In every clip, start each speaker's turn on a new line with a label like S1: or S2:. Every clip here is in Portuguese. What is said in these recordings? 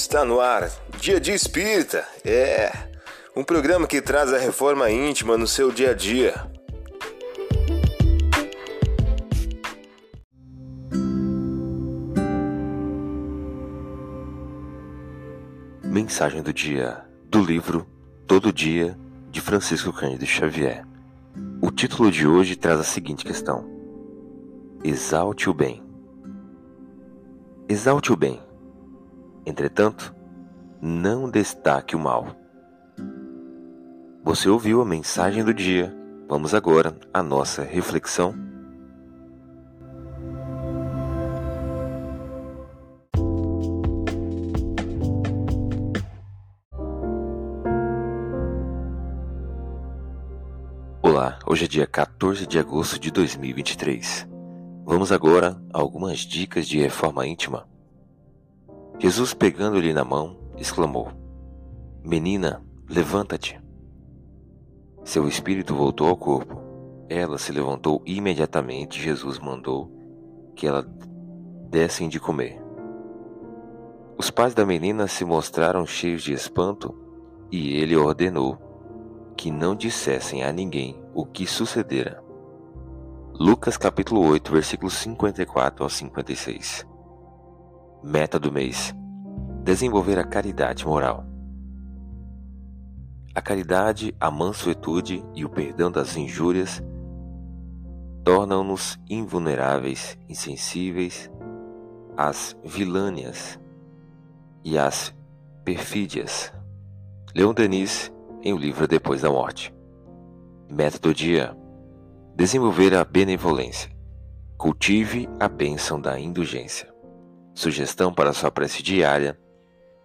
S1: Está no ar, Dia de Espírita. É um programa que traz a reforma íntima no seu dia a dia.
S2: Mensagem do dia do livro Todo Dia de Francisco Cândido Xavier. O título de hoje traz a seguinte questão: Exalte o bem. Exalte o bem. Entretanto, não destaque o mal. Você ouviu a mensagem do dia. Vamos agora à nossa reflexão. Olá, hoje é dia 14 de agosto de 2023. Vamos agora a algumas dicas de reforma íntima. Jesus, pegando-lhe na mão, exclamou: Menina, levanta-te. Seu espírito voltou ao corpo. Ela se levantou imediatamente. Jesus mandou que ela dessem de comer. Os pais da menina se mostraram cheios de espanto e ele ordenou que não dissessem a ninguém o que sucedera. Lucas capítulo 8, versículos 54 ao 56. Meta do mês: desenvolver a caridade moral. A caridade, a mansuetude e o perdão das injúrias tornam-nos invulneráveis, insensíveis às vilânias e às perfídias. Leon Denis em O Livro Depois da Morte. Método dia: desenvolver a benevolência. Cultive a bênção da indulgência. Sugestão para sua prece diária: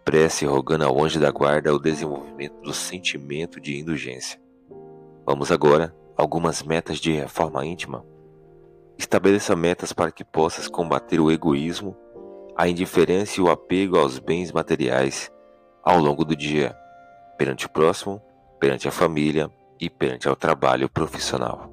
S2: prece rogando ao anjo da guarda o desenvolvimento do sentimento de indulgência. Vamos agora a algumas metas de reforma íntima. Estabeleça metas para que possas combater o egoísmo, a indiferença e o apego aos bens materiais ao longo do dia perante o próximo, perante a família e perante ao trabalho profissional.